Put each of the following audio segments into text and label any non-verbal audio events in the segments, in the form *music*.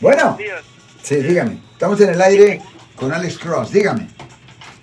Bueno, sí, dígame. Estamos en el aire con Alex Cross. Dígame.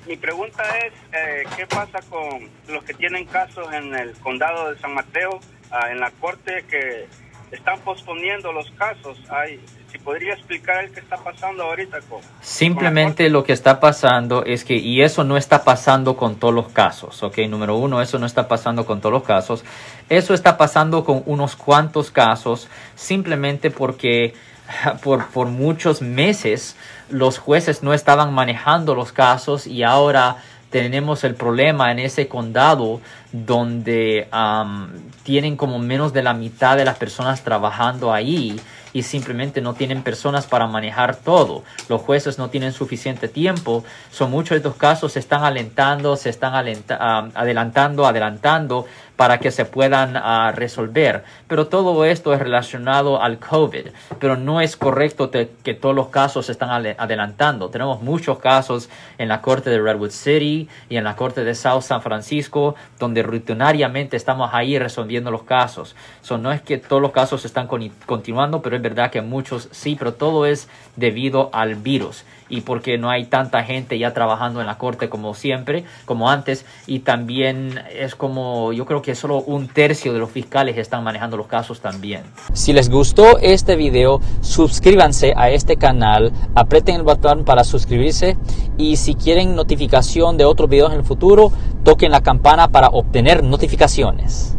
Mi pregunta es, eh, ¿qué pasa con los que tienen casos en el condado de San Mateo, ah, en la corte, que están posponiendo los casos? Ay, si podría explicar el que está pasando ahorita con... Simplemente lo que está pasando es que, y eso no está pasando con todos los casos, ¿ok? Número uno, eso no está pasando con todos los casos. Eso está pasando con unos cuantos casos, simplemente porque *laughs* por, por muchos meses los jueces no estaban manejando los casos y ahora tenemos el problema en ese condado donde am, tienen como menos de la mitad de las personas trabajando ahí y simplemente no tienen personas para manejar todo. Los jueces no tienen suficiente tiempo. Son muchos de estos casos se están alentando, se están adelantando, adelantando para que se puedan ah, resolver. Pero todo esto es relacionado al COVID. Pero no es correcto te- que todos los casos se están adelantando. Tenemos muchos casos en la corte de Redwood City y en la corte de South San Francisco donde rutinariamente estamos ahí resolviendo los casos. So, no es que todos los casos están con- continuando, pero es verdad que muchos sí, pero todo es debido al virus y porque no hay tanta gente ya trabajando en la corte como siempre, como antes, y también es como, yo creo que solo un tercio de los fiscales están manejando los casos también. Si les gustó este video, suscríbanse a este canal, aprieten el botón para suscribirse y si quieren notificación de otros videos en el futuro, toquen la campana para obtener notificaciones.